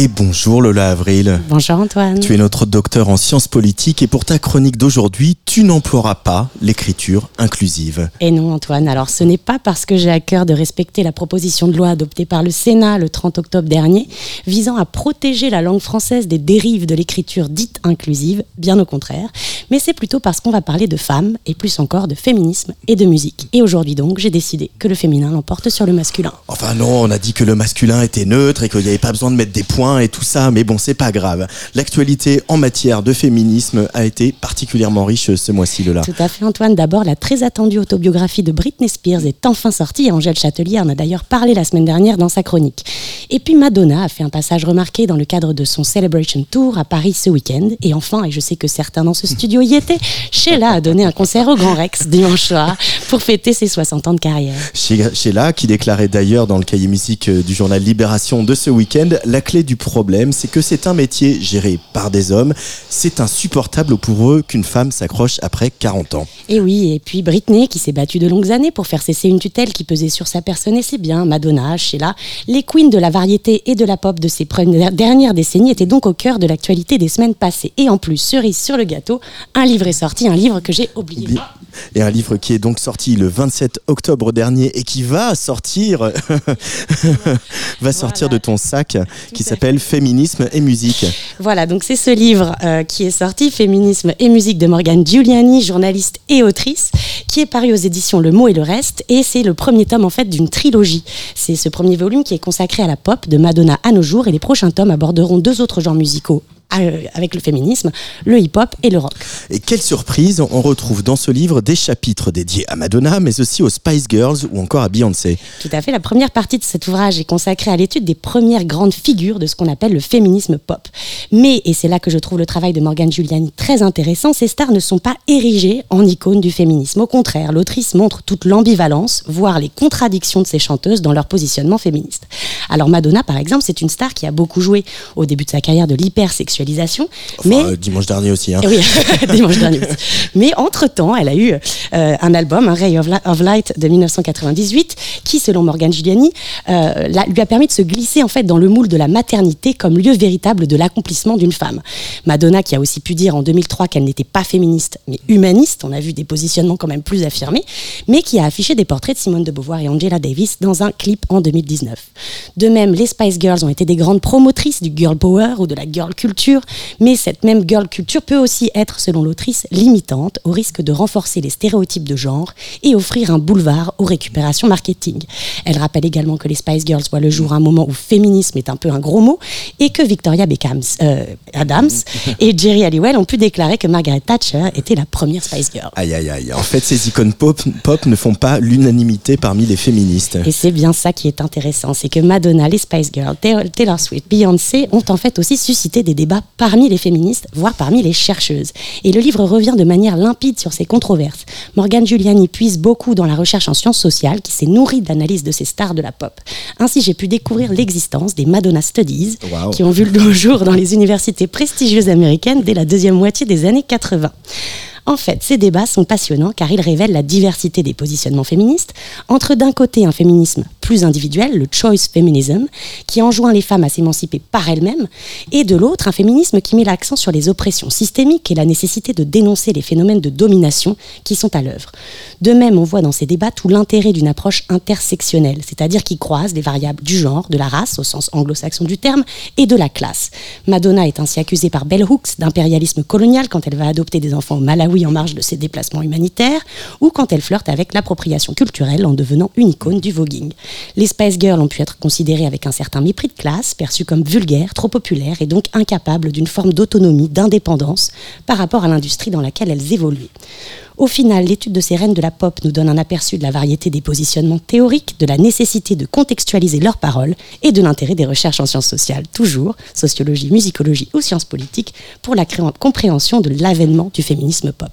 Et bonjour Lola Avril. Bonjour Antoine. Tu es notre docteur en sciences politiques et pour ta chronique d'aujourd'hui, tu n'emploieras pas l'écriture inclusive. Et non Antoine, alors ce n'est pas parce que j'ai à cœur de respecter la proposition de loi adoptée par le Sénat le 30 octobre dernier, visant à protéger la langue française des dérives de l'écriture dite inclusive, bien au contraire, mais c'est plutôt parce qu'on va parler de femmes et plus encore de féminisme et de musique. Et aujourd'hui donc, j'ai décidé que le féminin l'emporte sur le masculin. Enfin non, on a dit que le masculin était neutre et qu'il n'y avait pas besoin de mettre des points et tout ça, mais bon, c'est pas grave. L'actualité en matière de féminisme a été particulièrement riche ce mois-ci, Lola. Tout à fait, Antoine. D'abord, la très attendue autobiographie de Britney Spears est enfin sortie Angèle Châtelier en a d'ailleurs parlé la semaine dernière dans sa chronique. Et puis Madonna a fait un passage remarqué dans le cadre de son Celebration Tour à Paris ce week-end. Et enfin, et je sais que certains dans ce studio y étaient, Sheila a donné un concert au Grand Rex dimanche soir pour fêter ses 60 ans de carrière. Sheila, qui déclarait d'ailleurs dans le cahier musique du journal Libération de ce week-end, la clé du problème, c'est que c'est un métier géré par des hommes. C'est insupportable pour eux qu'une femme s'accroche après 40 ans. Et oui, et puis Britney, qui s'est battue de longues années pour faire cesser une tutelle qui pesait sur sa personne, et c'est bien, Madonna, Sheila, les queens de la variété et de la pop de ces dernières décennies étaient donc au cœur de l'actualité des semaines passées. Et en plus, cerise sur le gâteau, un livre est sorti, un livre que j'ai oublié. Et un livre qui est donc sorti le 27 octobre dernier et qui va sortir, va sortir de ton sac, qui s'appelle Féminisme et musique. Voilà, donc c'est ce livre euh, qui est sorti, Féminisme et musique de Morgane Giuliani, journaliste et autrice, qui est paru aux éditions Le Mot et le Reste, et c'est le premier tome en fait d'une trilogie. C'est ce premier volume qui est consacré à la pop de Madonna à nos jours, et les prochains tomes aborderont deux autres genres musicaux avec le féminisme, le hip-hop et le rock. Et quelle surprise, on retrouve dans ce livre des chapitres dédiés à Madonna, mais aussi aux Spice Girls ou encore à Beyoncé. Tout à fait, la première partie de cet ouvrage est consacrée à l'étude des premières grandes figures de ce qu'on appelle le féminisme pop. Mais, et c'est là que je trouve le travail de Morgane Giuliani très intéressant, ces stars ne sont pas érigées en icônes du féminisme. Au contraire, l'autrice montre toute l'ambivalence, voire les contradictions de ces chanteuses dans leur positionnement féministe. Alors Madonna, par exemple, c'est une star qui a beaucoup joué au début de sa carrière de l'hypersexualité mais euh, dimanche dernier aussi. Hein. Oui, dimanche dernier. Aussi. Mais entre-temps, elle a eu euh, un album, un Ray of, Light de 1998, qui, selon Morgan Giuliani, euh, lui a permis de se glisser en fait dans le moule de la maternité comme lieu véritable de l'accomplissement d'une femme. Madonna, qui a aussi pu dire en 2003 qu'elle n'était pas féministe, mais humaniste, on a vu des positionnements quand même plus affirmés, mais qui a affiché des portraits de Simone de Beauvoir et Angela Davis dans un clip en 2019. De même, les Spice Girls ont été des grandes promotrices du girl power ou de la girl culture mais cette même girl culture peut aussi être, selon l'autrice, limitante, au risque de renforcer les stéréotypes de genre et offrir un boulevard aux récupérations marketing. Elle rappelle également que les Spice Girls voient le jour à un moment où féminisme est un peu un gros mot et que Victoria Beckham, euh, Adams et Jerry Halliwell ont pu déclarer que Margaret Thatcher était la première Spice Girl. Aïe aïe aïe. En fait, ces icônes pop, pop ne font pas l'unanimité parmi les féministes. Et c'est bien ça qui est intéressant, c'est que Madonna, les Spice Girls, Taylor Swift, Beyoncé ont en fait aussi suscité des débats parmi les féministes, voire parmi les chercheuses. Et le livre revient de manière limpide sur ces controverses. Morgane Giuliani puise beaucoup dans la recherche en sciences sociales qui s'est nourrie d'analyses de ces stars de la pop. Ainsi, j'ai pu découvrir l'existence des Madonna Studies qui ont vu le jour dans les universités prestigieuses américaines dès la deuxième moitié des années 80. En fait, ces débats sont passionnants car ils révèlent la diversité des positionnements féministes entre d'un côté un féminisme plus individuel, le choice feminism, qui enjoint les femmes à s'émanciper par elles-mêmes, et de l'autre un féminisme qui met l'accent sur les oppressions systémiques et la nécessité de dénoncer les phénomènes de domination qui sont à l'œuvre. De même, on voit dans ces débats tout l'intérêt d'une approche intersectionnelle, c'est-à-dire qui croise les variables du genre, de la race au sens anglo-saxon du terme, et de la classe. Madonna est ainsi accusée par Bell Hooks d'impérialisme colonial quand elle va adopter des enfants au Malawi en marge de ses déplacements humanitaires, ou quand elle flirte avec l'appropriation culturelle en devenant une icône du voguing. Les Spice Girls ont pu être considérées avec un certain mépris de classe, perçues comme vulgaires, trop populaires et donc incapables d'une forme d'autonomie, d'indépendance par rapport à l'industrie dans laquelle elles évoluaient. Au final, l'étude de ces reines de la pop nous donne un aperçu de la variété des positionnements théoriques, de la nécessité de contextualiser leurs paroles et de l'intérêt des recherches en sciences sociales, toujours, sociologie, musicologie ou sciences politiques, pour la compréhension de l'avènement du féminisme pop.